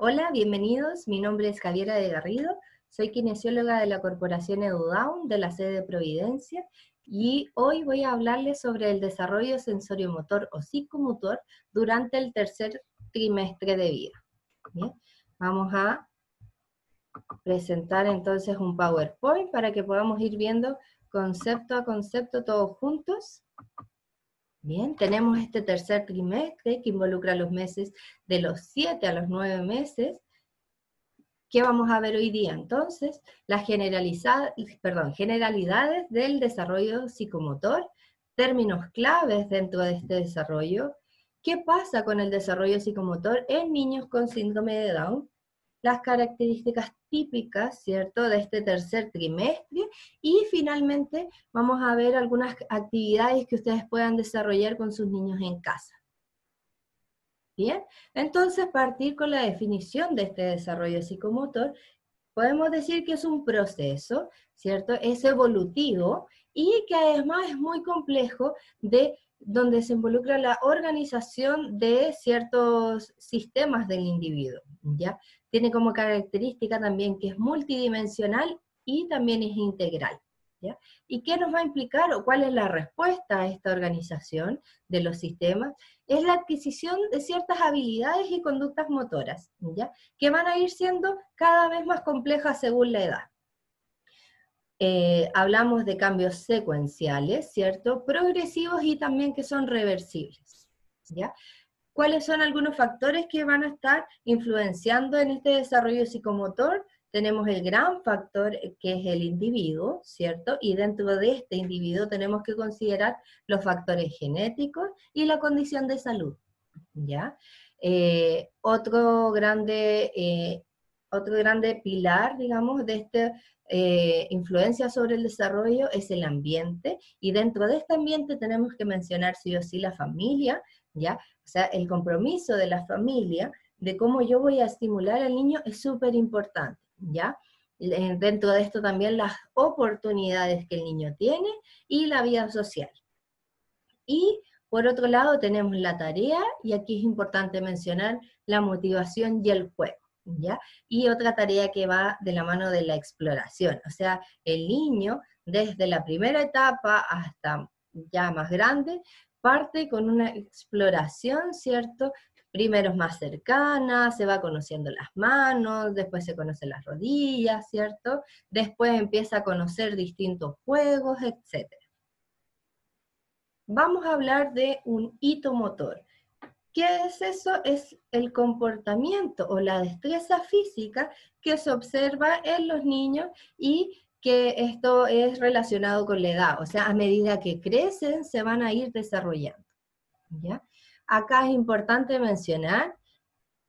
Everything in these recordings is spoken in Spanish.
Hola, bienvenidos. Mi nombre es Javiera de Garrido. Soy kinesióloga de la Corporación EduDown de la sede de Providencia y hoy voy a hablarles sobre el desarrollo sensoriomotor o psicomotor durante el tercer trimestre de vida. Vamos a presentar entonces un PowerPoint para que podamos ir viendo concepto a concepto todos juntos. Bien, tenemos este tercer trimestre que involucra los meses de los 7 a los 9 meses. ¿Qué vamos a ver hoy día? Entonces, las perdón, generalidades del desarrollo psicomotor, términos claves dentro de este desarrollo, qué pasa con el desarrollo psicomotor en niños con síndrome de Down, las características típicas, ¿cierto?, de este tercer trimestre y finalmente vamos a ver algunas actividades que ustedes puedan desarrollar con sus niños en casa. Bien, entonces partir con la definición de este desarrollo psicomotor, podemos decir que es un proceso, ¿cierto? Es evolutivo y que además es muy complejo de donde se involucra la organización de ciertos sistemas del individuo, ¿ya? Tiene como característica también que es multidimensional y también es integral, ¿ya? ¿Y qué nos va a implicar o cuál es la respuesta a esta organización de los sistemas? Es la adquisición de ciertas habilidades y conductas motoras, ¿ya? Que van a ir siendo cada vez más complejas según la edad. Eh, hablamos de cambios secuenciales, ¿cierto? Progresivos y también que son reversibles, ¿ya? ¿Cuáles son algunos factores que van a estar influenciando en este desarrollo psicomotor? Tenemos el gran factor eh, que es el individuo, ¿cierto? Y dentro de este individuo tenemos que considerar los factores genéticos y la condición de salud, ¿ya? Eh, otro, grande, otro grande pilar, digamos, de este eh, influencia sobre el desarrollo es el ambiente, y dentro de este ambiente tenemos que mencionar sí o sí la familia, ¿ya? O sea, el compromiso de la familia, de cómo yo voy a estimular al niño es súper importante, ¿ya? Dentro de esto también las oportunidades que el niño tiene y la vida social. Y por otro lado tenemos la tarea, y aquí es importante mencionar la motivación y el juego. Y otra tarea que va de la mano de la exploración, o sea, el niño desde la primera etapa hasta ya más grande, parte con una exploración, ¿cierto? Primero es más cercana, se va conociendo las manos, después se conocen las rodillas, ¿cierto? Después empieza a conocer distintos juegos, etc. Vamos a hablar de un hito motor. ¿Qué es eso? Es el comportamiento o la destreza física que se observa en los niños y que esto es relacionado con la edad, o sea, a medida que crecen se van a ir desarrollando. ¿ya? Acá es importante mencionar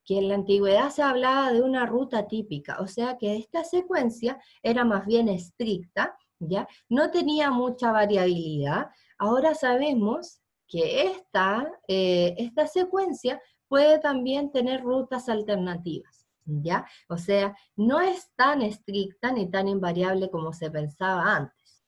que en la antigüedad se hablaba de una ruta típica, o sea que esta secuencia era más bien estricta, ¿ya? No tenía mucha variabilidad. Ahora sabemos que esta, eh, esta secuencia puede también tener rutas alternativas, ¿ya? O sea, no es tan estricta ni tan invariable como se pensaba antes.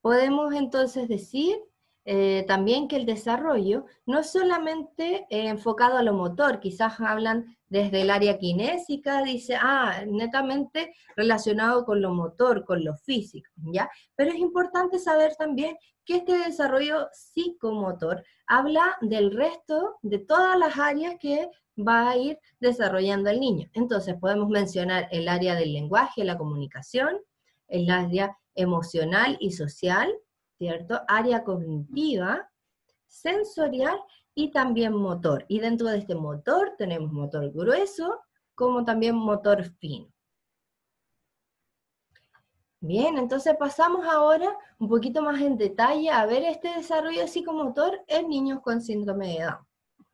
Podemos entonces decir eh, también que el desarrollo no solamente eh, enfocado a lo motor, quizás hablan desde el área kinésica, dice, ah, netamente relacionado con lo motor, con lo físico, ¿ya? Pero es importante saber también que este desarrollo psicomotor habla del resto de todas las áreas que va a ir desarrollando el niño. Entonces podemos mencionar el área del lenguaje, la comunicación, el área emocional y social, ¿cierto? Área cognitiva, sensorial y también motor. Y dentro de este motor tenemos motor grueso como también motor fino. Bien, entonces pasamos ahora un poquito más en detalle a ver este desarrollo psicomotor en niños con síndrome de Down.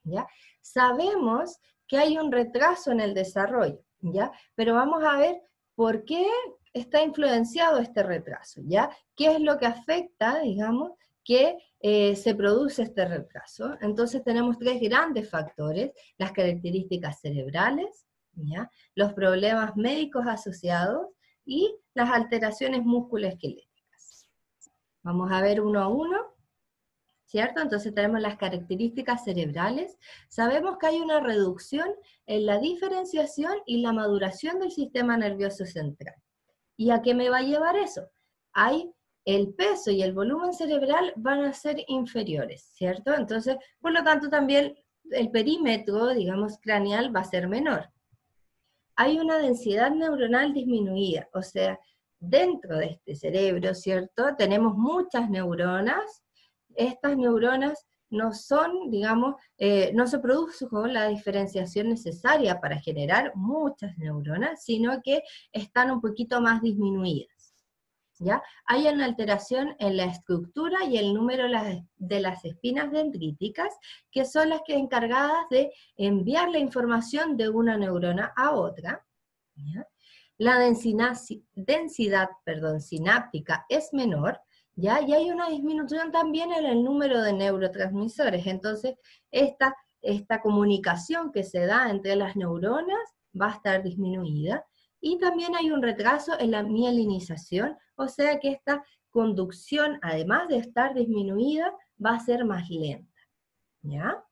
¿ya? Sabemos que hay un retraso en el desarrollo, ¿ya? Pero vamos a ver por qué está influenciado este retraso, ¿ya? ¿Qué es lo que afecta, digamos, que eh, se produce este retraso? Entonces tenemos tres grandes factores, las características cerebrales, ¿ya? Los problemas médicos asociados y las alteraciones musculoesqueléticas. Vamos a ver uno a uno. ¿cierto? Entonces tenemos las características cerebrales. Sabemos que hay una reducción en la diferenciación y la maduración del sistema nervioso central. ¿Y a qué me va a llevar eso? Hay el peso y el volumen cerebral van a ser inferiores, ¿cierto? Entonces, por lo tanto, también el perímetro, digamos, craneal va a ser menor. Hay una densidad neuronal disminuida, o sea, dentro de este cerebro, ¿cierto? Tenemos muchas neuronas estas neuronas no son, digamos, eh, no se produce con la diferenciación necesaria para generar muchas neuronas, sino que están un poquito más disminuidas. ¿Ya? Hay una alteración en la estructura y el número de las espinas dendríticas, que son las que encargadas de enviar la información de una neurona a otra. La densidad, densidad sináptica es menor, ¿ya? Y hay una disminución también en el número de neurotransmisores. Entonces, esta, esta comunicación que se da entre las neuronas va a estar disminuida. Y también hay un retraso en la mielinización, o sea que esta conducción, además de estar disminuida, va a ser más lenta. ¿Ya?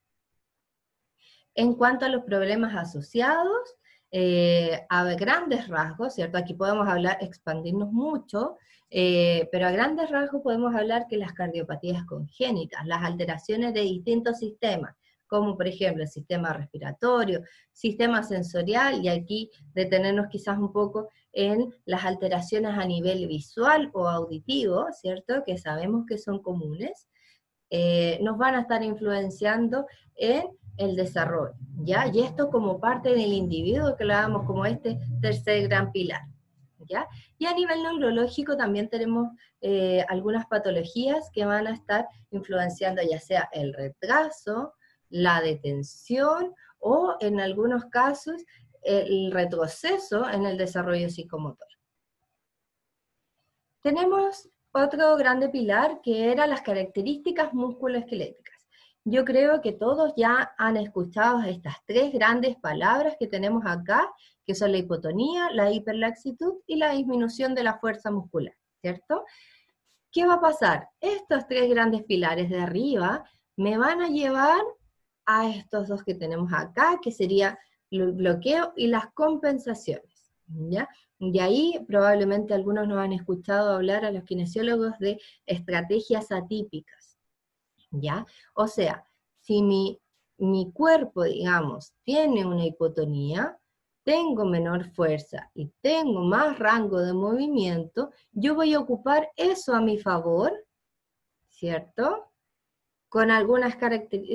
En cuanto a los problemas asociados, eh, a grandes rasgos, ¿cierto? Aquí podemos hablar, expandirnos mucho, eh, pero a grandes rasgos podemos hablar que las cardiopatías congénitas, las alteraciones de distintos sistemas, como por ejemplo el sistema respiratorio, sistema sensorial, y aquí detenernos quizás un poco en las alteraciones a nivel visual o auditivo, ¿cierto? Que sabemos que son comunes, eh, nos van a estar influenciando en el desarrollo, ¿ya? Y esto como parte del individuo que lo damos como este tercer gran pilar. Y a nivel neurológico también tenemos eh, algunas patologías que van a estar influenciando ya sea el retraso, la detención o en algunos casos el retroceso en el desarrollo psicomotor. Tenemos otro grande pilar que era las características musculoesqueléticas. Yo creo que todos ya han escuchado estas tres grandes palabras que tenemos acá que son la hipotonía, la hiperlaxitud y la disminución de la fuerza muscular, ¿cierto? ¿Qué va a pasar? Estos tres grandes pilares de arriba me van a llevar a estos dos que tenemos acá, que sería el bloqueo y las compensaciones, ¿ya? Y ahí probablemente algunos nos han escuchado hablar a los kinesiólogos de estrategias atípicas, ¿ya? O sea, si mi, mi cuerpo, digamos, tiene una hipotonía, tengo menor fuerza y tengo más rango de movimiento, yo voy a ocupar eso a mi favor, ¿cierto? Con algunas,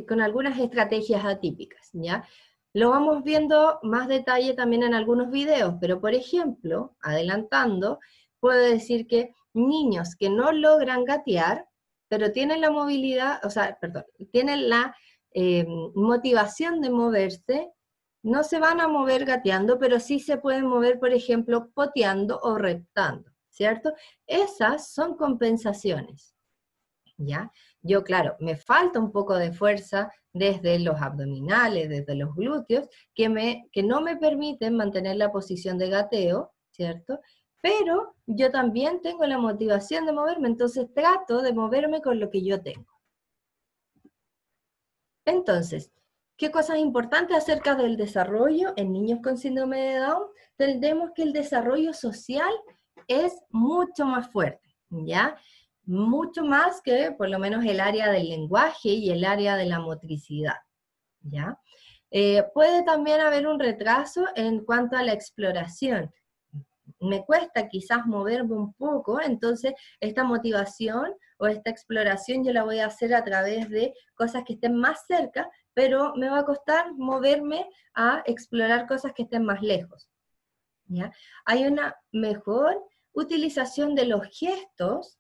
con algunas estrategias atípicas, ¿ya? Lo vamos viendo más detalle también en algunos videos, pero por ejemplo, adelantando, puedo decir que niños que no logran gatear, pero tienen la movilidad, o sea, perdón, tienen la eh, motivación de moverse, no se van a mover gateando, pero sí se pueden mover, por ejemplo, poteando o reptando, ¿cierto? Esas son compensaciones, ¿ya? Yo, claro, me falta un poco de fuerza desde los abdominales, desde los glúteos, que, me, que no me permiten mantener la posición de gateo, ¿cierto? Pero yo también tengo la motivación de moverme, entonces trato de moverme con lo que yo tengo. Entonces, ¿Qué cosas importantes acerca del desarrollo en niños con síndrome de Down? Tenemos que el desarrollo social es mucho más fuerte, ¿ya? Mucho más que por lo menos el área del lenguaje y el área de la motricidad, ¿ya? Eh, puede también haber un retraso en cuanto a la exploración. Me cuesta quizás moverme un poco, entonces esta motivación o esta exploración yo la voy a hacer a través de cosas que estén más cerca, pero me va a costar moverme a explorar cosas que estén más lejos. ¿ya? Hay una mejor utilización de los gestos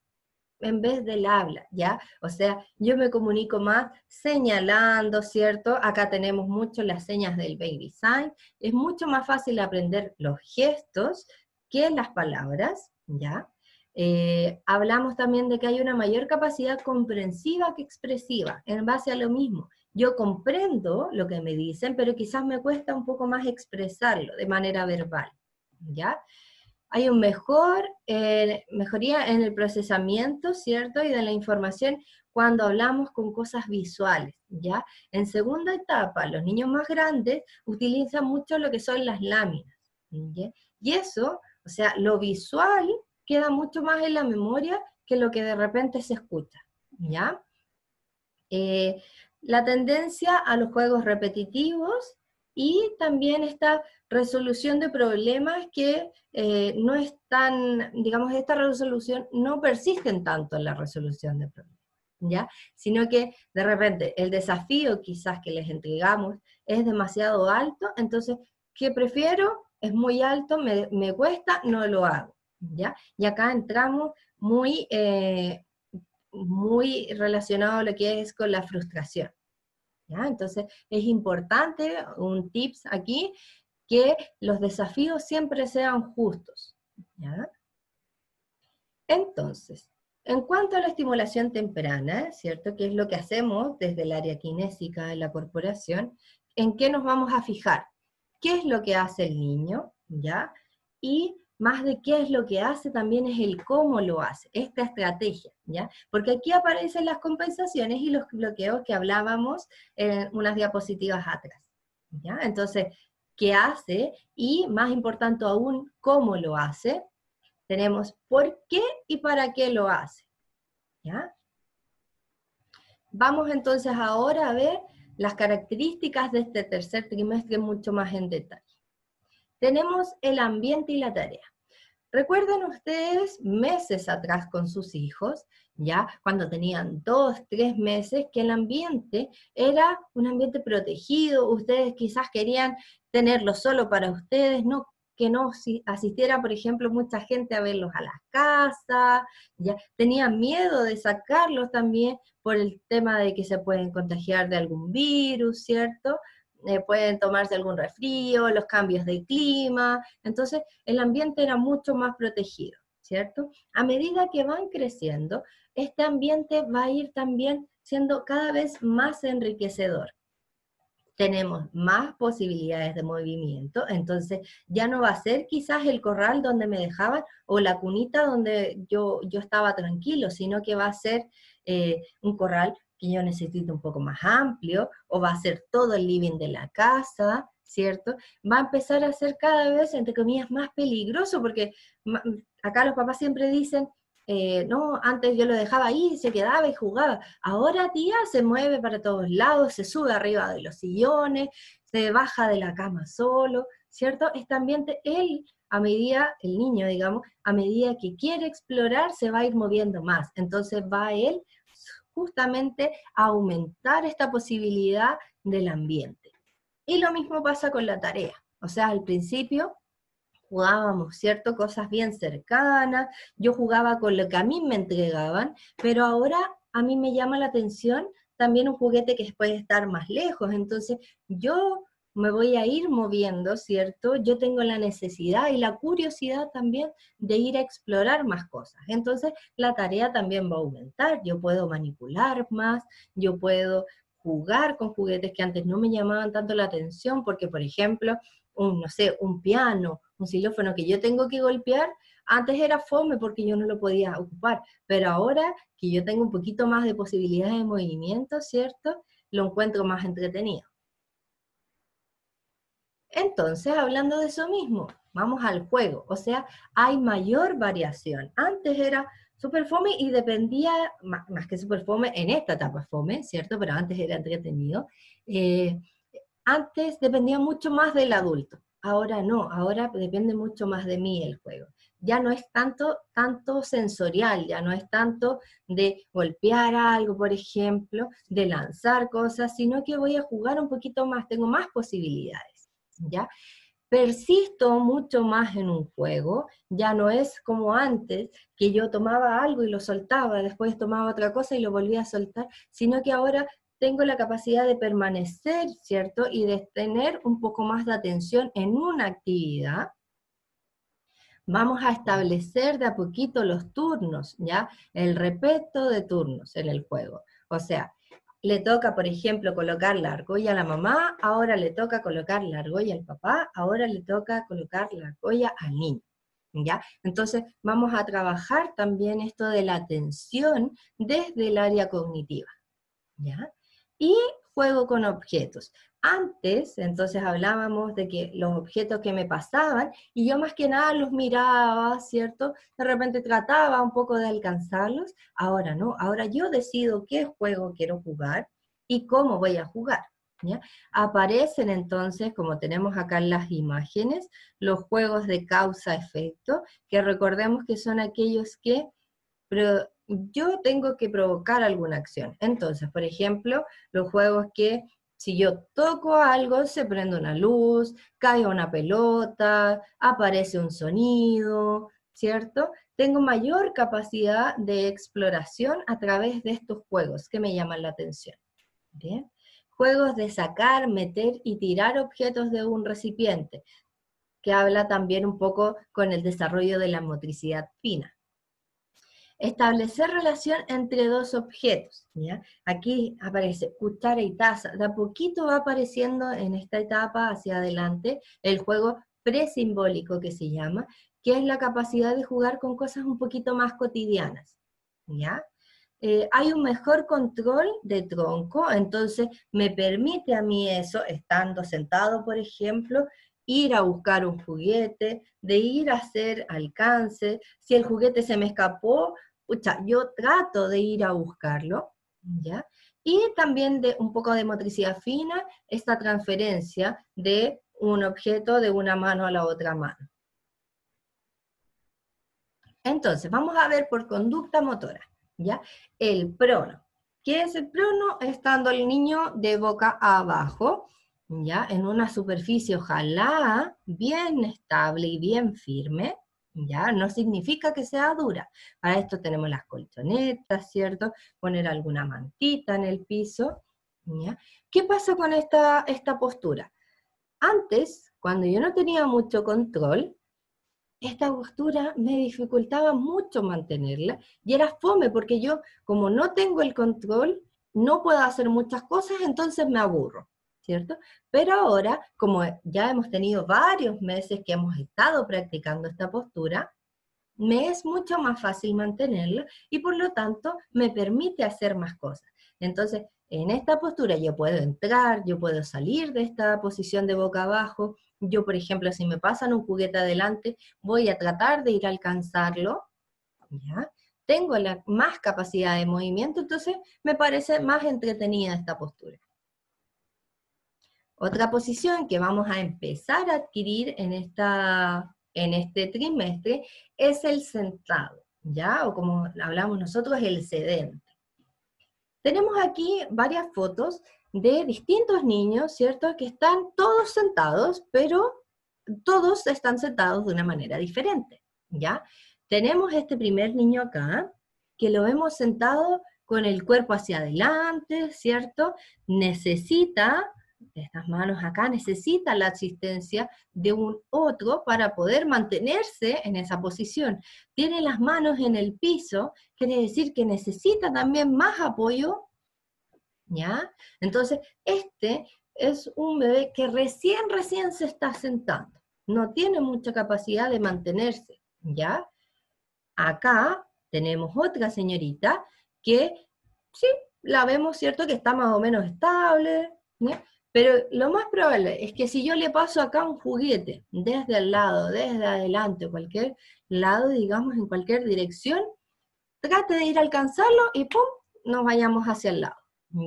en vez del habla, ¿ya? O sea, yo me comunico más señalando, ¿cierto? Acá tenemos mucho las señas del baby sign. Es mucho más fácil aprender los gestos que las palabras, ¿ya? Eh, hablamos también de que hay una mayor capacidad comprensiva que expresiva, en base a lo mismo yo comprendo lo que me dicen, pero quizás me cuesta un poco más expresarlo de manera verbal, ¿ya? Hay un mejor, eh, mejoría en el procesamiento, ¿cierto? Y de la información cuando hablamos con cosas visuales, ¿ya? En segunda etapa, los niños más grandes utilizan mucho lo que son las láminas, Y eso, o sea, lo visual queda mucho más en la memoria que lo que de repente se escucha, ¿ya? Eh, la tendencia a los juegos repetitivos y también esta resolución de problemas que eh, no están, digamos, esta resolución no persisten tanto en la resolución de problemas, ¿ya? Sino que de repente el desafío quizás que les entregamos es demasiado alto, entonces, ¿qué prefiero? Es muy alto, me, me cuesta, no lo hago, ¿ya? Y acá entramos muy, eh, muy relacionado a lo que es con la frustración, entonces, es importante, un tips aquí, que los desafíos siempre sean justos. Entonces, en cuanto a la estimulación temprana, ¿cierto? Que es lo que hacemos desde el área kinésica de la corporación, ¿en qué nos vamos a fijar? ¿Qué es lo que hace el niño? ¿Ya? Y más de qué es lo que hace, también es el cómo lo hace, esta estrategia, ¿ya? Porque aquí aparecen las compensaciones y los bloqueos que hablábamos en unas diapositivas atrás, ¿ya? Entonces, ¿qué hace? Y más importante aún, ¿cómo lo hace? Tenemos por qué y para qué lo hace, ¿ya? Vamos entonces ahora a ver las características de este tercer trimestre mucho más en detalle tenemos el ambiente y la tarea. Recuerden ustedes meses atrás con sus hijos, ya cuando tenían dos, tres meses, que el ambiente era un ambiente protegido, ustedes quizás querían tenerlo solo para ustedes, no que no asistiera, por ejemplo, mucha gente a verlos a las casas, ya tenían miedo de sacarlos también por el tema de que se pueden contagiar de algún virus, ¿cierto? Eh, pueden tomarse algún resfrío, los cambios de clima, entonces el ambiente era mucho más protegido, ¿cierto? A medida que van creciendo, este ambiente va a ir también siendo cada vez más enriquecedor. Tenemos más posibilidades de movimiento, entonces ya no va a ser quizás el corral donde me dejaban o la cunita donde yo, yo estaba tranquilo, sino que va a ser eh, un corral que yo necesito un poco más amplio, o va a ser todo el living de la casa, ¿cierto? Va a empezar a ser cada vez, entre comillas, más peligroso, porque acá los papás siempre dicen, eh, no, antes yo lo dejaba ahí, se quedaba y jugaba. Ahora, tía, se mueve para todos lados, se sube arriba de los sillones, se baja de la cama solo, ¿cierto? Este ambiente, él, a medida, el niño, digamos, a medida que quiere explorar, se va a ir moviendo más. Entonces va él justamente aumentar esta posibilidad del ambiente. Y lo mismo pasa con la tarea. O sea, al principio jugábamos, ¿cierto? Cosas bien cercanas, yo jugaba con lo que a mí me entregaban, pero ahora a mí me llama la atención también un juguete que puede estar más lejos. Entonces, yo me voy a ir moviendo, ¿cierto? Yo tengo la necesidad y la curiosidad también de ir a explorar más cosas. Entonces, la tarea también va a aumentar. Yo puedo manipular más, yo puedo jugar con juguetes que antes no me llamaban tanto la atención, porque, por ejemplo, un, no sé, un piano, un xilófono que yo tengo que golpear, antes era fome porque yo no lo podía ocupar, pero ahora que yo tengo un poquito más de posibilidades de movimiento, ¿cierto? Lo encuentro más entretenido. Entonces, hablando de eso mismo, vamos al juego, o sea, hay mayor variación. Antes era super fome y dependía, más, que super fome, en esta etapa fome, ¿cierto? Pero antes era entretenido. Eh, antes dependía mucho más del adulto, ahora no, ahora depende mucho más de mí el juego. Ya no es tanto, tanto sensorial, ya no es tanto de golpear algo, por ejemplo, de lanzar cosas, sino que voy a jugar un poquito más, tengo más posibilidades. ¿Ya? Persisto mucho más en un juego, ya no es como antes, que yo tomaba algo y lo soltaba, después tomaba otra cosa y lo volvía a soltar, sino que ahora tengo la capacidad de permanecer, ¿cierto? Y de tener un poco más de atención en una actividad. Vamos a establecer de a poquito los turnos, ¿ya? El respeto de turnos en el juego. O sea, le toca, por ejemplo, colocar la argolla a la mamá, ahora le toca colocar la argolla al papá, ahora le toca colocar la argolla al niño. ¿ya? Entonces vamos a trabajar también esto de la atención desde el área cognitiva, ¿ya? Y juego con objetos. Antes, entonces hablábamos de que los objetos que me pasaban, y yo más que nada los miraba, ¿cierto? De repente trataba un poco de alcanzarlos, ahora no, ahora yo decido qué juego quiero jugar y cómo voy a jugar. Aparecen entonces, como tenemos acá en las imágenes, los juegos de causa-efecto, que recordemos que son aquellos que yo tengo que provocar alguna acción. Entonces, por ejemplo, los juegos que si yo toco algo, se prende una luz, cae una pelota, aparece un sonido, ¿cierto? Tengo mayor capacidad de exploración a través de estos juegos que me llaman la atención. ¿Bien? Juegos de sacar, meter y tirar objetos de un recipiente, que habla también un poco con el desarrollo de la motricidad fina establecer relación entre dos objetos. ¿ya? Aquí aparece cuchara y taza. De a poquito va apareciendo en esta etapa hacia adelante el juego presimbólico que se llama, que es la capacidad de jugar con cosas un poquito más cotidianas. ¿ya? Eh, hay un mejor control de tronco, entonces me permite a mí eso, estando sentado, por ejemplo, ir a buscar un juguete, de ir a hacer alcance. Si el juguete se me escapó, yo trato de ir a buscarlo, ¿ya? Y también de un poco de motricidad fina, esta transferencia de un objeto de una mano a la otra mano. Entonces, vamos a ver por conducta motora, ¿ya? El prono. ¿Qué es el prono? Estando el niño de boca abajo, ¿ya? En una superficie ojalá bien estable y bien firme, ¿ya? No significa que sea dura. Para esto tenemos las colchonetas, ¿cierto? Poner alguna mantita en el piso, ¿ya? ¿Qué pasa con esta, esta postura? Antes, cuando yo no tenía mucho control, esta postura me dificultaba mucho mantenerla y era fome porque yo, como no tengo el control, no puedo hacer muchas cosas, entonces me aburro. ¿Cierto? Pero ahora, como ya hemos tenido varios meses que hemos estado practicando esta postura, me es mucho más fácil mantenerla y por lo tanto me permite hacer más cosas. Entonces, en esta postura yo puedo entrar, yo puedo salir de esta posición de boca abajo. Yo, por ejemplo, si me pasan un juguete adelante, voy a tratar de ir a alcanzarlo. Tengo la, más capacidad de movimiento, entonces me parece más entretenida esta postura. Otra posición que vamos a empezar a adquirir en, esta, en este trimestre es el sentado, ¿ya? O como hablamos nosotros, el sedente. Tenemos aquí varias fotos de distintos niños, ¿cierto? Que están todos sentados, pero todos están sentados de una manera diferente, ¿ya? Tenemos este primer niño acá, que lo vemos sentado con el cuerpo hacia adelante, ¿cierto? Necesita estas manos acá necesitan la asistencia de un otro para poder mantenerse en esa posición. Tiene las manos en el piso, quiere decir que necesita también más apoyo, ¿ya? Entonces, este es un bebé que recién, recién se está sentando, no tiene mucha capacidad de mantenerse, ¿ya? Acá tenemos otra señorita que, sí, la vemos, ¿cierto? Que está más o menos estable. Pero lo más probable es que si yo le paso acá un juguete desde el lado, desde adelante, cualquier lado, digamos, en cualquier dirección, trate de ir a alcanzarlo y ¡pum! nos vayamos hacia el lado.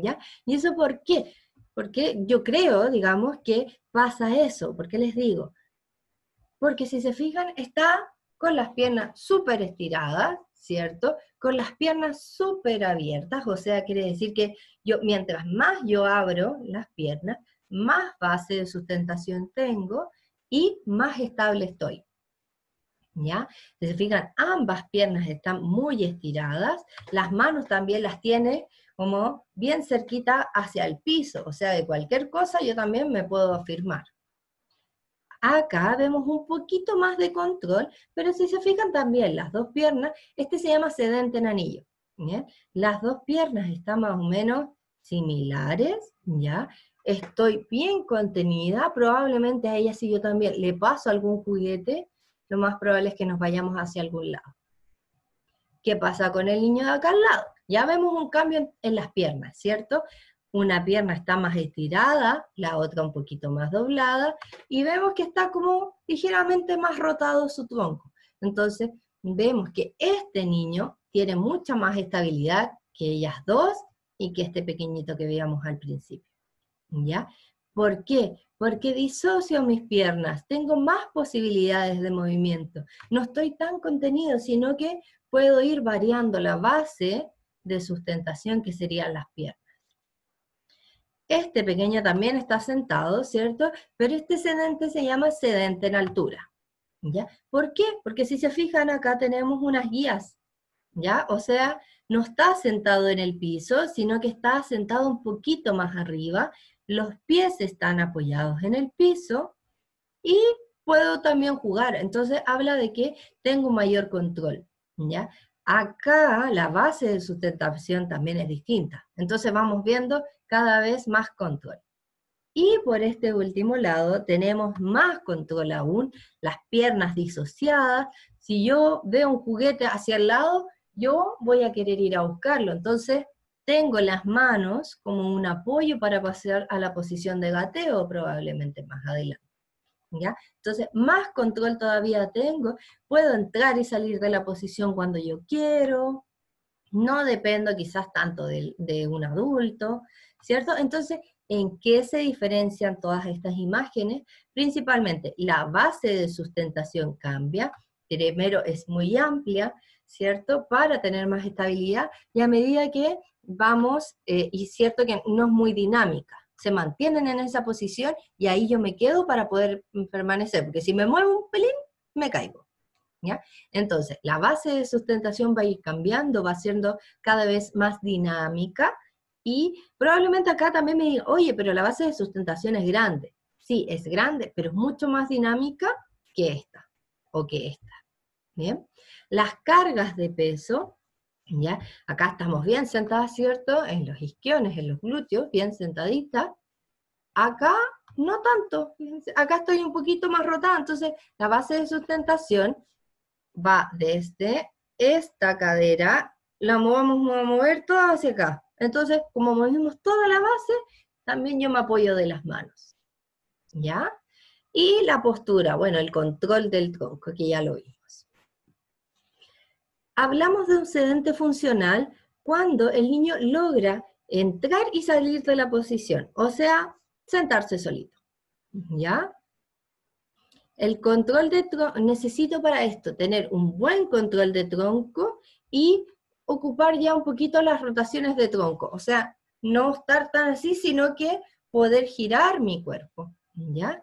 ¿Ya? ¿Y eso por qué? Porque yo creo, digamos, que pasa eso. ¿Por qué les digo? Porque si se fijan, está con las piernas súper estiradas, ¿cierto? Con las piernas súper abiertas, o sea, quiere decir que yo, mientras más yo abro las piernas, más base de sustentación tengo y más estable estoy. ¿Ya? Si se fijan, ambas piernas están muy estiradas, las manos también las tiene como bien cerquita hacia el piso, o sea, de cualquier cosa yo también me puedo afirmar. Acá vemos un poquito más de control, pero si se fijan también las dos piernas, este se llama sedente en anillo. Las dos piernas están más o menos similares, ¿ya? Estoy bien contenida, probablemente a ella si yo también le paso algún juguete, lo más probable es que nos vayamos hacia algún lado. ¿Qué pasa con el niño de acá al lado? Ya vemos un cambio en las piernas, ¿cierto? Una pierna está más estirada, la otra un poquito más doblada, y vemos que está como ligeramente más rotado su tronco. Entonces, vemos que este niño tiene mucha más estabilidad que ellas dos y que este pequeñito que veíamos al principio. ¿Ya? ¿Por qué? Porque disocio mis piernas, tengo más posibilidades de movimiento. No estoy tan contenido, sino que puedo ir variando la base de sustentación que serían las piernas. Este pequeño también está sentado, ¿cierto? Pero este sedente se llama sedente en altura. ¿Ya? ¿Por qué? Porque si se fijan acá tenemos unas guías, ¿ya? O sea, no está sentado en el piso, sino que está sentado un poquito más arriba, los pies están apoyados en el piso y puedo también jugar. Entonces habla de que tengo mayor control, ¿ya? Acá la base de sustentación también es distinta. Entonces vamos viendo cada vez más control. Y por este último lado tenemos más control aún, las piernas disociadas. Si yo veo un juguete hacia el lado, yo voy a querer ir a buscarlo. Entonces tengo las manos como un apoyo para pasar a la posición de gateo probablemente más adelante. ¿Ya? Entonces, más control todavía tengo, puedo entrar y salir de la posición cuando yo quiero, no dependo quizás tanto de, de un adulto, ¿cierto? Entonces, ¿en qué se diferencian todas estas imágenes? Principalmente, la base de sustentación cambia, primero es muy amplia, ¿cierto? Para tener más estabilidad, y a medida que vamos, eh, y cierto que no es muy dinámica, se mantienen en esa posición y ahí yo me quedo para poder permanecer, porque si me muevo un pelín, me caigo. ¿ya? Entonces, la base de sustentación va a ir cambiando, va siendo cada vez más dinámica, y probablemente acá también me diga, oye, pero la base de sustentación es grande. Sí, es grande, pero es mucho más dinámica que esta, o que esta. ¿Bien? Las cargas de peso, ¿ya? Acá estamos bien sentadas, ¿cierto? En los isquiones, en los glúteos, bien sentaditas. Acá no tanto, acá estoy un poquito más rotada, entonces la base de sustentación va desde esta cadera, la vamos a mover toda hacia acá, entonces, como movimos toda la base, también yo me apoyo de las manos. ¿Ya? Y la postura, bueno, el control del tronco, que ya lo vimos. Hablamos de un sedente funcional cuando el niño logra entrar y salir de la posición, o sea, sentarse solito. ¿Ya? El control de tronco, necesito para esto tener un buen control de tronco y ocupar ya un poquito las rotaciones de tronco, o sea, no estar tan así, sino que poder girar mi cuerpo, ¿ya?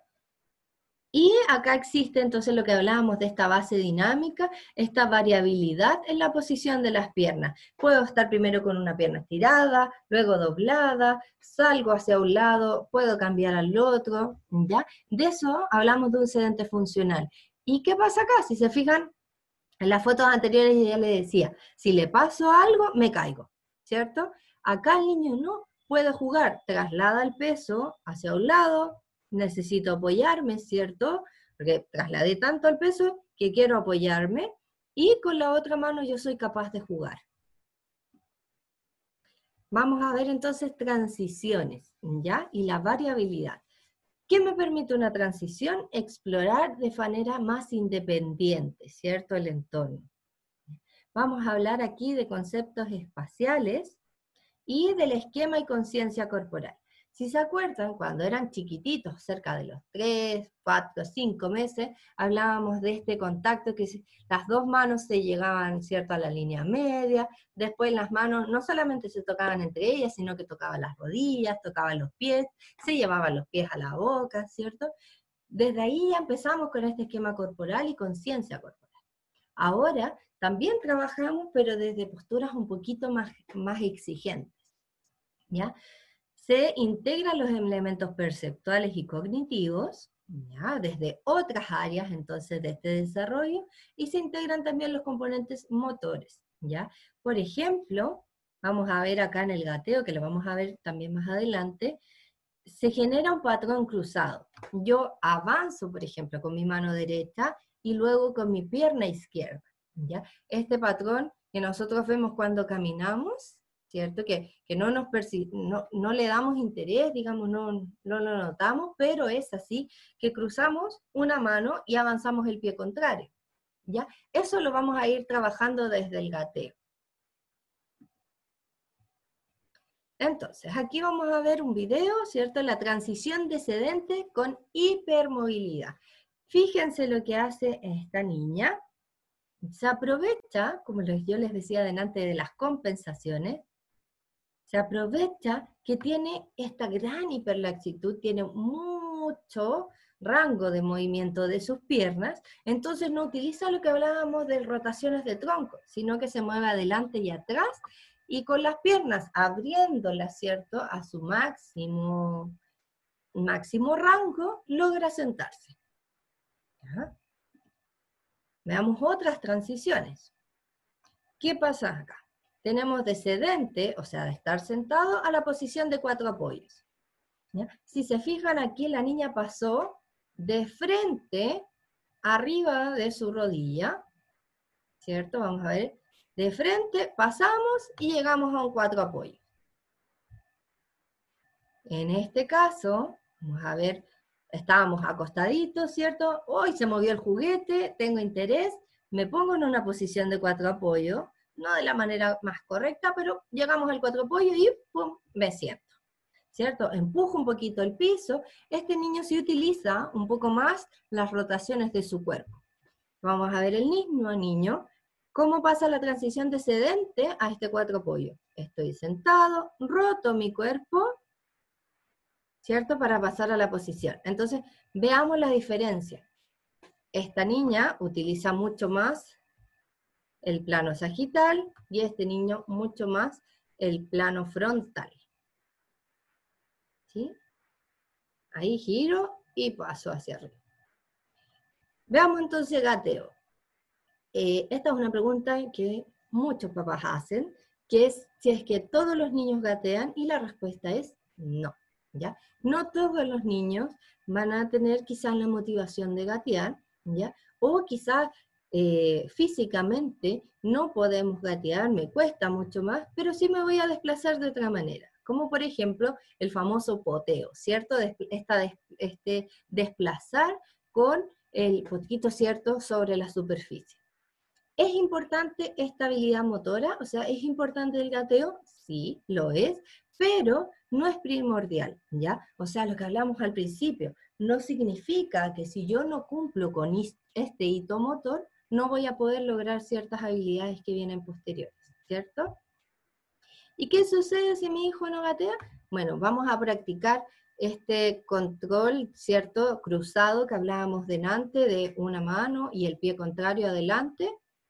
Y acá existe entonces lo que hablábamos de esta base dinámica, esta variabilidad en la posición de las piernas. Puedo estar primero con una pierna estirada, luego doblada, salgo hacia un lado, puedo cambiar al otro, ¿ya? De eso hablamos de un sedente funcional. ¿Y qué pasa acá? Si se fijan, en las fotos anteriores ya le decía, si le paso algo, me caigo, ¿cierto? Acá el niño no puede jugar, traslada el peso hacia un lado, necesito apoyarme, ¿cierto? Porque trasladé tanto el peso que quiero apoyarme y con la otra mano yo soy capaz de jugar. Vamos a ver entonces transiciones, ¿ya? Y la variabilidad. ¿Qué me permite una transición? Explorar de manera más independiente, ¿cierto? El entorno. Vamos a hablar aquí de conceptos espaciales y del esquema y conciencia corporal. Si se acuerdan, cuando eran chiquititos, cerca de los 3, 4, 5 meses, hablábamos de este contacto que las dos manos se llegaban, ¿cierto?, a la línea media, después las manos no solamente se tocaban entre ellas, sino que tocaban las rodillas, tocaban los pies, se llevaban los pies a la boca, ¿cierto? Desde ahí ya empezamos con este esquema corporal y conciencia corporal. Ahora también trabajamos, pero desde posturas un poquito más, más exigentes, ¿ya?, se integran los elementos perceptuales y cognitivos, ¿ya? desde otras áreas entonces de este desarrollo, y se integran también los componentes motores. ¿ya? Por ejemplo, vamos a ver acá en el gateo, que lo vamos a ver también más adelante, se genera un patrón cruzado. Yo avanzo, por ejemplo, con mi mano derecha y luego con mi pierna izquierda. ¿ya? Este patrón que nosotros vemos cuando caminamos, ¿cierto? Que, no, nos no, no, le damos interés, digamos, no, lo notamos, pero es así que cruzamos una mano y avanzamos el pie contrario. ¿ya? Eso lo vamos a ir trabajando desde el gateo. Entonces, aquí vamos a ver un video, ¿cierto? La transición descendente con hipermovilidad. Fíjense lo que hace esta niña. Se aprovecha, como yo les decía delante de las compensaciones, se aprovecha que tiene esta gran hiperlaxitud, tiene mucho rango de movimiento de sus piernas, entonces no utiliza lo que hablábamos de rotaciones de tronco, sino que se mueve adelante y atrás y con las piernas abriéndolas, ¿cierto?, a su máximo, máximo rango, logra sentarse. Veamos otras transiciones. ¿Qué pasa acá? Tenemos de sedente, o sea, de estar sentado, a la posición de cuatro apoyos. Si se fijan aquí, la niña pasó de frente arriba de su rodilla, ¿cierto? Vamos a ver, de frente, pasamos y llegamos a un cuatro apoyos. En este caso, vamos a ver, estábamos acostaditos, ¿cierto? Hoy se movió el juguete, tengo interés, me pongo en una posición de cuatro apoyos, no de la manera más correcta, pero llegamos al cuatro apoyos y pum, me siento. ¿Cierto? Empujo un poquito el piso. Este niño sí utiliza un poco más las rotaciones de su cuerpo. Vamos a ver el mismo niño ¿Cómo pasa la transición de sedente a este cuatro apoyo? Estoy sentado, roto mi cuerpo, ¿cierto? Para pasar a la posición. Entonces, veamos la diferencia. Esta niña utiliza mucho más el plano sagital y este niño mucho más el plano frontal. ¿Sí? Ahí giro y paso hacia arriba. Veamos entonces gateo. Eh, esta es una pregunta que muchos papás hacen, que es si es que todos los niños gatean, y la respuesta es no, ¿ya? No todos los niños van a tener quizás la motivación de gatear, ¿ya? O quizás eh, físicamente no podemos gatear, me cuesta mucho más, pero sí me voy a desplazar de otra manera, como por ejemplo el famoso poteo, ¿cierto? Esta, este desplazar con el poquito, ¿cierto?, sobre la superficie. ¿Es importante esta habilidad motora? O sea, ¿es importante el gateo? Sí, lo es, pero no es primordial, ¿ya? O sea, lo que hablamos al principio, no significa que si yo no cumplo con este hito motor, no voy a poder lograr ciertas habilidades que vienen posteriores, ¿cierto? ¿Y qué sucede si mi hijo no gatea? Bueno, vamos a practicar este control, ¿cierto? Cruzado que hablábamos delante de una mano y el pie contrario adelante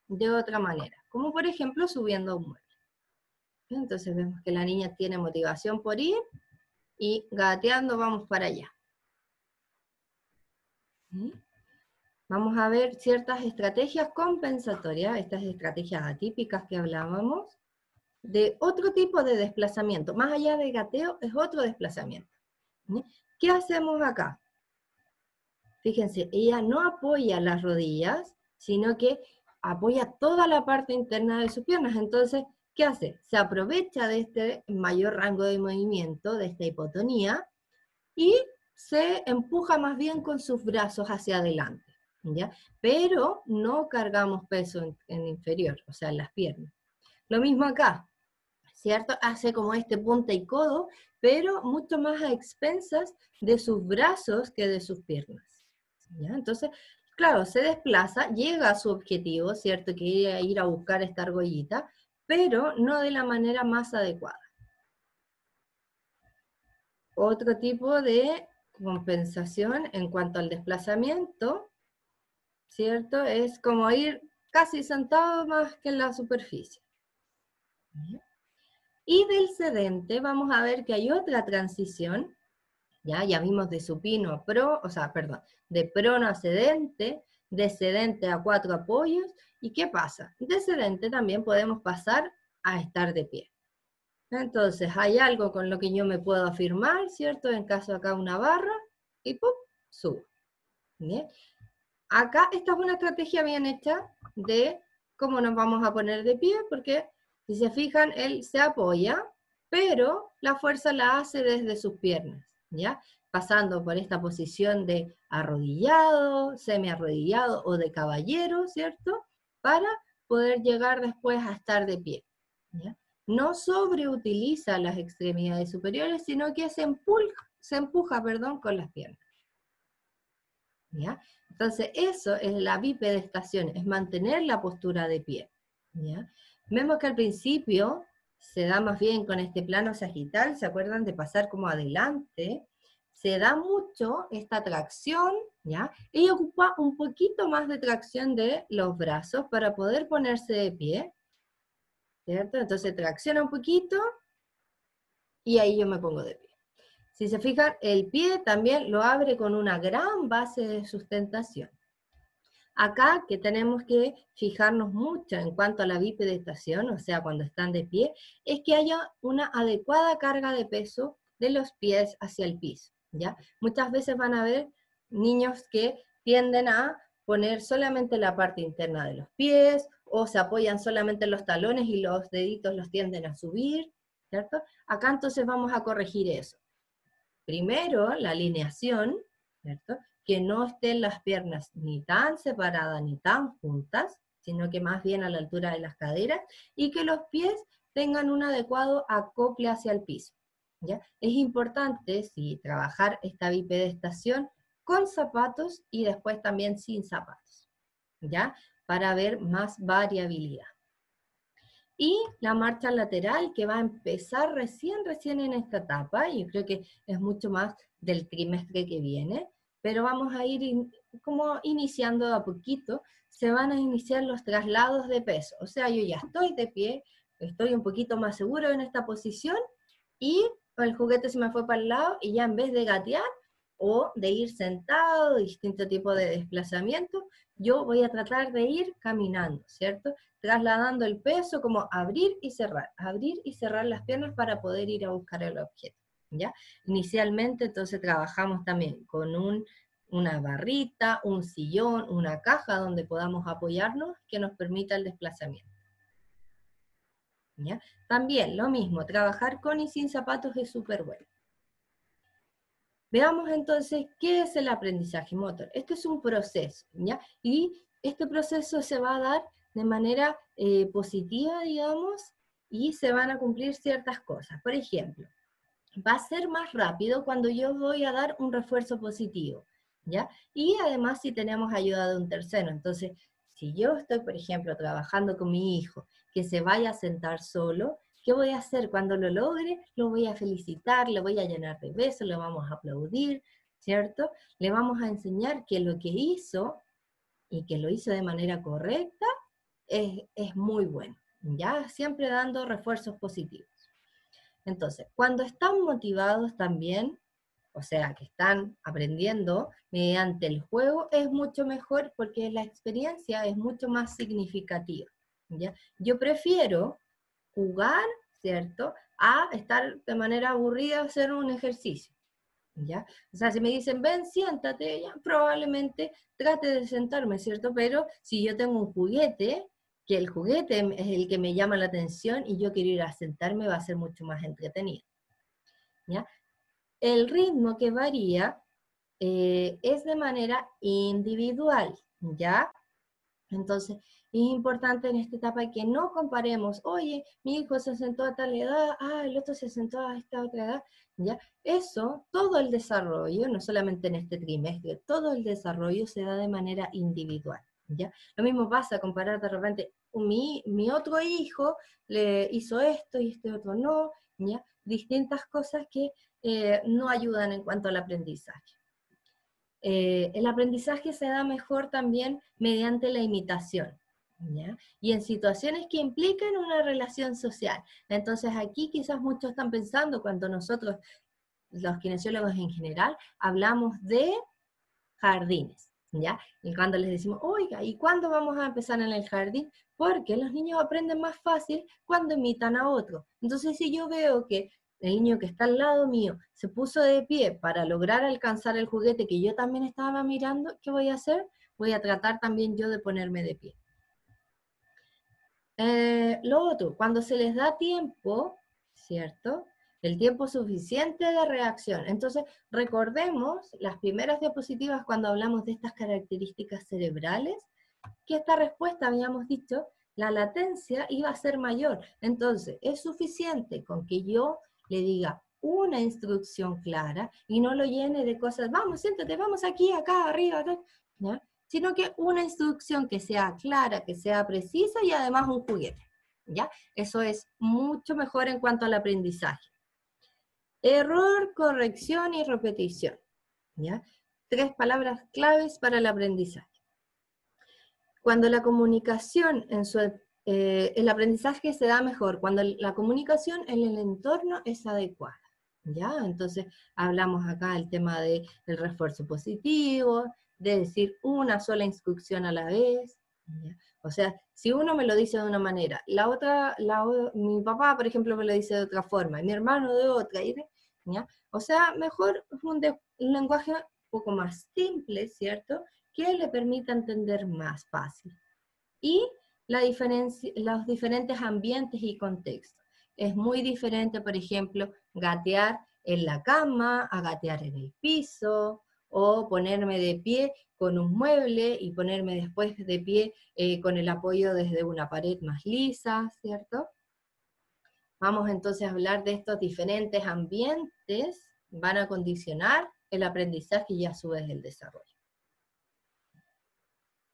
de otra manera, como por ejemplo subiendo un mueble. Entonces vemos que la niña tiene motivación por ir y gateando vamos para allá. Vamos a ver ciertas estrategias compensatorias, estas estrategias atípicas que hablábamos, de otro tipo de desplazamiento. Más allá de gateo, es otro desplazamiento. ¿Qué hacemos acá? Fíjense, ella no apoya las rodillas, sino que apoya toda la parte interna de sus piernas. Entonces, ¿qué hace? Se aprovecha de este mayor rango de movimiento, de esta hipotonía, y se empuja más bien con sus brazos hacia adelante. Pero no cargamos peso en, inferior, o sea, en las piernas. Lo mismo acá, ¿cierto? Hace como este punta y codo, pero mucho más a expensas de sus brazos que de sus piernas. Entonces, claro, se desplaza, llega a su objetivo, ¿cierto? Que ir a buscar esta argollita, pero no de la manera más adecuada. Otro tipo de compensación en cuanto al desplazamiento, ¿cierto? Es como ir casi sentado más que en la superficie. Y del sedente vamos a ver que hay otra transición ¿ya? Ya vimos de supino a pro, o sea, perdón, de prono a sedente, de sedente a cuatro apoyos, ¿y qué pasa? De sedente también podemos pasar a estar de pie. Entonces, hay algo con lo que yo me puedo afirmar, ¿cierto? En caso acá una barra, y ¡pum! subo. ¿Bien? Acá esta es una estrategia bien hecha de cómo nos vamos a poner de pie, porque si se fijan, él se apoya, pero la fuerza la hace desde sus piernas, ¿ya? Pasando por esta posición de arrodillado, semi-arrodillado o de caballero, ¿cierto? Para poder llegar después a estar de pie. No sobreutiliza las extremidades superiores, sino que se empuja, se empuja perdón, con las piernas. Entonces, eso es la bipedestación, es mantener la postura de pie. Vemos que al principio se da más bien con este plano sagital, ¿se acuerdan de pasar como adelante? Se da mucho esta tracción, ¿ya? Ella ocupa un poquito más de tracción de los brazos para poder ponerse de pie, ¿cierto? Entonces tracciona un poquito y ahí yo me pongo de pie. Si se fijan, el pie también lo abre con una gran base de sustentación. Acá que tenemos que fijarnos mucho en cuanto a la bipedestación, o sea, cuando están de pie, es que haya una adecuada carga de peso de los pies hacia el piso, ¿ya? Muchas veces van a ver niños que tienden a poner solamente la parte interna de los pies, o se apoyan solamente en los talones y los deditos los tienden a subir, ¿cierto? Acá entonces vamos a corregir eso. Primero, la alineación. Que no estén las piernas ni tan separadas ni tan juntas, sino que más bien a la altura de las caderas, y que los pies tengan un adecuado acople hacia el piso. ¿ya? Es importante, si trabajar esta bipedestación con zapatos y después también sin zapatos, ¿ya? Para ver más variabilidad. Y la marcha lateral que va a empezar recién, recién en esta etapa, yo creo que es mucho más del trimestre que viene, pero vamos a ir como iniciando a poquito, se van a iniciar los traslados de peso. O sea, yo ya estoy de pie, estoy un poquito más seguro en esta posición y el juguete se me fue para el lado y ya en vez de gatear o de ir sentado, distinto tipo de desplazamiento, yo voy a tratar de ir caminando, ¿cierto? Trasladando el peso como abrir y cerrar, abrir y cerrar las piernas para poder ir a buscar el objeto, ¿ya? Inicialmente entonces trabajamos también con un, una barrita, un sillón, una caja donde podamos apoyarnos que nos permita el desplazamiento. ¿Ya? También lo mismo, trabajar con y sin zapatos es súper bueno. Veamos entonces qué es el aprendizaje motor. Este es un proceso, ¿ya? Y este proceso se va a dar de manera eh, positiva, digamos, y se van a cumplir ciertas cosas. Por ejemplo, va a ser más rápido cuando yo voy a dar un refuerzo positivo, ¿ya? Y además si tenemos ayuda de un tercero. Entonces, si yo estoy, por ejemplo, trabajando con mi hijo, que se vaya a sentar solo, ¿Qué voy a hacer cuando lo logre? Lo voy a felicitar, le voy a llenar de besos, le vamos a aplaudir, ¿cierto? Le vamos a enseñar que lo que hizo y que lo hizo de manera correcta es, muy bueno, ¿ya? Siempre dando refuerzos positivos. Entonces, cuando están motivados también, o sea, que están aprendiendo mediante el juego, es mucho mejor porque la experiencia es mucho más significativa. ¿ya? Yo prefiero jugar, ¿cierto? A estar de manera aburrida hacer un ejercicio. ¿Ya? O sea, si me dicen, ven, siéntate, ya, probablemente trate de sentarme, ¿cierto? Pero si yo tengo un juguete, que el juguete es el que me llama la atención y yo quiero ir a sentarme, va a ser mucho más entretenido. ¿Ya? El ritmo que varía eh, es de manera individual, ¿ya? Entonces, es importante en esta etapa que no comparemos, oye, mi hijo se sentó a tal edad, ah, el otro se sentó a esta otra edad, ¿ya? Eso, todo el desarrollo, no solamente en este trimestre, todo el desarrollo se da de manera individual, ¿ya? Lo mismo pasa comparar de repente, mi, mi otro hijo le hizo esto y este otro no, ¿ya? Distintas cosas que eh, no ayudan en cuanto al aprendizaje. Eh, el aprendizaje se da mejor también mediante la imitación. Y en situaciones que implican una relación social. Entonces aquí quizás muchos están pensando cuando nosotros, los kinesiólogos en general, hablamos de jardines. ¿Ya? Y cuando les decimos, oiga, ¿y cuándo vamos a empezar en el jardín? Porque los niños aprenden más fácil cuando imitan a otro. Entonces, si yo veo que el niño que está al lado mío se puso de pie para lograr alcanzar el juguete que yo también estaba mirando, ¿qué voy a hacer? voy a tratar también yo de ponerme de pie. Eh, lo otro, cuando se les da tiempo, ¿cierto? El tiempo suficiente de reacción. Entonces, recordemos las primeras diapositivas cuando hablamos de estas características cerebrales, que esta respuesta, habíamos dicho, la latencia iba a ser mayor. Entonces, es suficiente con que yo le diga una instrucción clara y no lo llene de cosas, vamos, siéntate, vamos aquí, acá, arriba, ¿ya? sino que una instrucción que sea clara, que sea precisa y además un juguete. ¿ya? Eso es mucho mejor en cuanto al aprendizaje. Error, corrección y repetición. ¿ya? Tres palabras claves para el aprendizaje. Cuando la comunicación en su eh, el aprendizaje se da mejor cuando la comunicación en el entorno es adecuada. ¿Ya? Entonces hablamos acá del tema del refuerzo positivo, de decir una sola instrucción a la vez. O sea, si uno me lo dice de una manera, la otra, mi papá, por ejemplo, me lo dice de otra forma, y mi hermano de otra, ¿ya? O sea, mejor un, un lenguaje un poco más simple, ¿cierto? Que le permita entender más fácil. Y la diferencia, los diferentes ambientes y contextos. Es muy diferente, por ejemplo, gatear en la cama, a gatear en el piso, o ponerme de pie con un mueble y ponerme después de pie eh, con el apoyo desde una pared más lisa, ¿cierto? Vamos entonces a hablar de estos diferentes ambientes, van a condicionar el aprendizaje y a su vez el desarrollo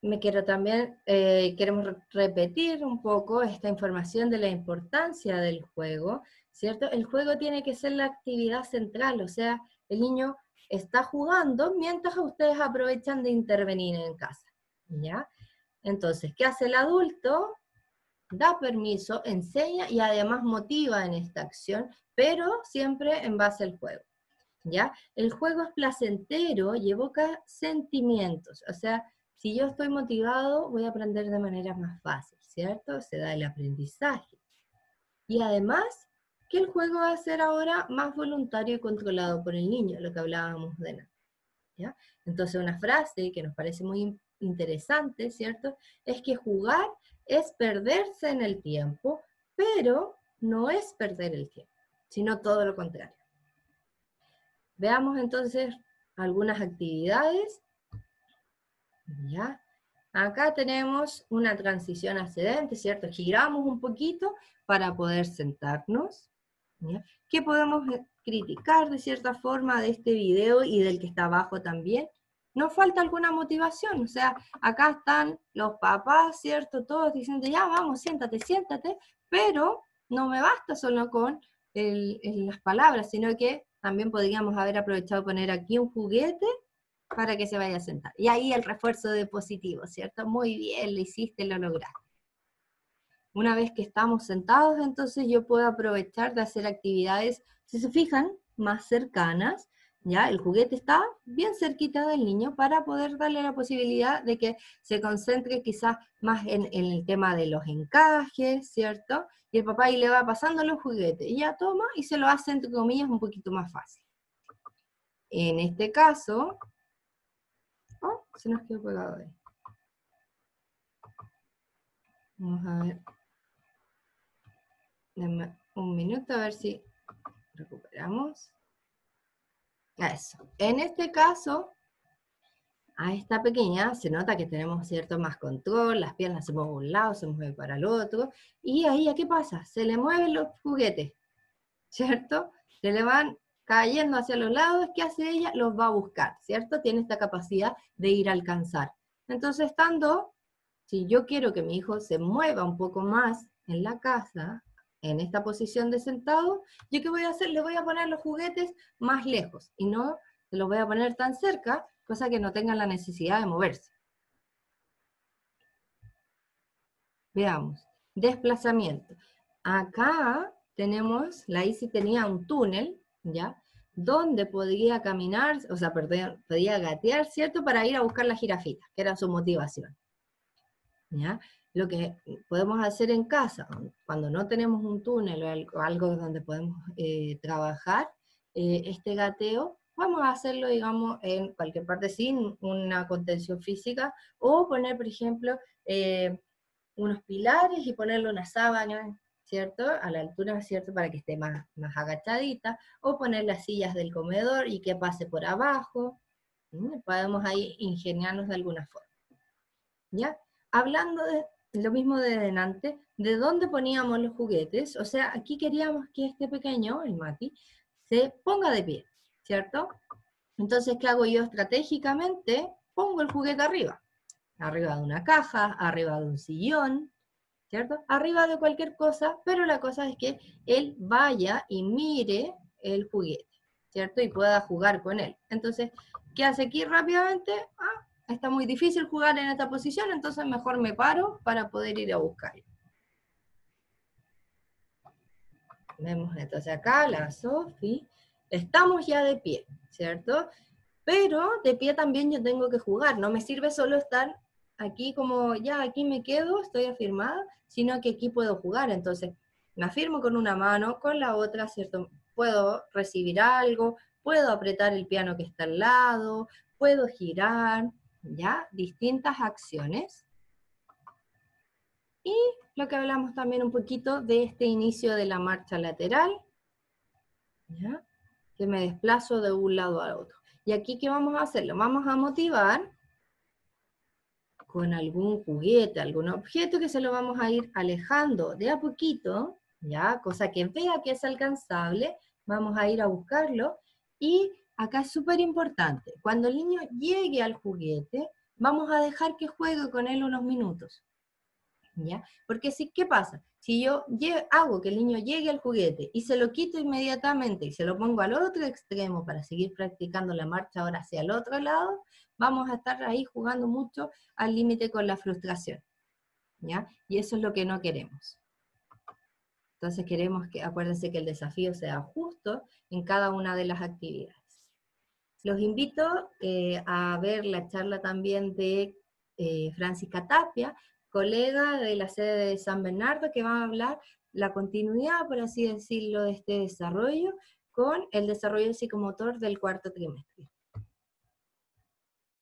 me quiero también, eh, queremos repetir un poco esta información de la importancia del juego, ¿cierto? El juego tiene que ser la actividad central, o sea, el niño está jugando mientras ustedes aprovechan de intervenir en casa, ¿ya? Entonces, ¿qué hace el adulto? Da permiso, enseña y además motiva en esta acción, pero siempre en base al juego, ¿ya? El juego es placentero y evoca sentimientos, o sea, si yo estoy motivado, voy a aprender de manera más fácil, ¿cierto? Se da el aprendizaje. Y además, que el juego va a ser ahora más voluntario y controlado por el niño, lo que hablábamos de antes. ¿ya? Entonces, una frase que nos parece muy interesante, ¿cierto? Es que jugar es perderse en el tiempo, pero no es perder el tiempo, sino todo lo contrario. Veamos entonces algunas actividades ¿Ya? Acá tenemos una transición ascendente, ¿cierto? Giramos un poquito para poder sentarnos. ¿Qué podemos criticar de cierta forma de este video y del que está abajo también? Nos falta alguna motivación, o sea, acá están los papás, ¿cierto? Todos diciendo, ya vamos, siéntate, siéntate, pero no me basta solo con las palabras, sino que también podríamos haber aprovechado poner aquí un juguete para que se vaya a sentar. Y ahí el refuerzo de positivo, ¿cierto? Muy bien, lo hiciste, lo lograste. Una vez que estamos sentados, entonces yo puedo aprovechar de hacer actividades, si se fijan, más cercanas, ¿ya? El juguete está bien cerquita del niño para poder darle la posibilidad de que se concentre quizás más en, el tema de los encajes, ¿cierto? Y el papá ahí le va pasando los juguetes, y ya toma y se lo hace, entre comillas, un poquito más fácil. En este caso, Oh, se nos quedó pegado ahí. Vamos a ver. Dame un minuto a ver si recuperamos. Eso. En este caso, a esta pequeña se nota que tenemos cierto más control, las piernas se mueven a un lado, se mueven para el otro, y ahí, ¿qué pasa? Se le mueven los juguetes, ¿cierto? Se le van cayendo hacia los lados, ¿qué hace ella? Los va a buscar, ¿cierto? Tiene esta capacidad de ir a alcanzar. Entonces, estando, si yo quiero que mi hijo se mueva un poco más en la casa, en esta posición de sentado, ¿yo qué voy a hacer? Le voy a poner los juguetes más lejos y no los voy a poner tan cerca, cosa que no tengan la necesidad de moverse. Veamos, desplazamiento. Acá tenemos, la ICI tenía un túnel ¿ya? Donde podía caminar, o sea, perdón, podía gatear, ¿cierto? Para ir a buscar la jirafita, que era su motivación. ¿Ya? Lo que podemos hacer en casa, cuando no tenemos un túnel o algo, donde podemos eh, trabajar, eh, este gateo, vamos a hacerlo, digamos, en cualquier parte sin una contención física, o poner, por ejemplo, eh, unos pilares y ponerle una sábana, ¿cierto? A la altura, ¿cierto? Para que esté más, más agachadita, o poner las sillas del comedor y que pase por abajo. Podemos ahí ingeniarnos de alguna forma. ¿Ya? Hablando de lo mismo de delante, ¿de dónde poníamos los juguetes? O sea, aquí queríamos que este pequeño, el Mati, se ponga de pie, ¿cierto? Entonces, ¿qué hago yo estratégicamente? Pongo el juguete arriba, arriba de una caja, arriba de un sillón, ¿cierto? Arriba de cualquier cosa, pero la cosa es que él vaya y mire el juguete, ¿cierto? Y pueda jugar con él. Entonces, ¿qué hace aquí rápidamente? Ah, está muy difícil jugar en esta posición, entonces mejor me paro para poder ir a buscarlo. Vemos entonces acá la Sofi. Estamos ya de pie, ¿cierto? Pero de pie también yo tengo que jugar. No me sirve solo estar aquí como, ya aquí me quedo, estoy afirmada, sino que aquí puedo jugar. Entonces, me afirmo con una mano, con la otra, ¿cierto? Puedo recibir algo, puedo apretar el piano que está al lado, puedo girar, ¿ya? Distintas acciones. Y lo que hablamos también un poquito de este inicio de la marcha lateral, ¿ya? Que me desplazo de un lado al otro. Y aquí, ¿qué vamos a hacer? Lo vamos a motivar con algún juguete, algún objeto que se lo vamos a ir alejando de a poquito, ¿ya? Cosa que vea que es alcanzable, vamos a ir a buscarlo y acá es súper importante, cuando el niño llegue al juguete, vamos a dejar que juegue con él unos minutos. ¿Ya? Porque si, ¿qué pasa? Si yo hago que el niño llegue al juguete y se lo quito inmediatamente y se lo pongo al otro extremo para seguir practicando la marcha ahora hacia el otro lado, vamos a estar ahí jugando mucho al límite con la frustración. ¿Ya? Y eso es lo que no queremos. Entonces queremos que, acuérdense que el desafío sea justo en cada una de las actividades. Los invito eh, a ver la charla también de eh, Francisca Tapia, colega de la sede de San Bernardo, que va a hablar la continuidad, por así decirlo, de este desarrollo con el desarrollo psicomotor del cuarto trimestre.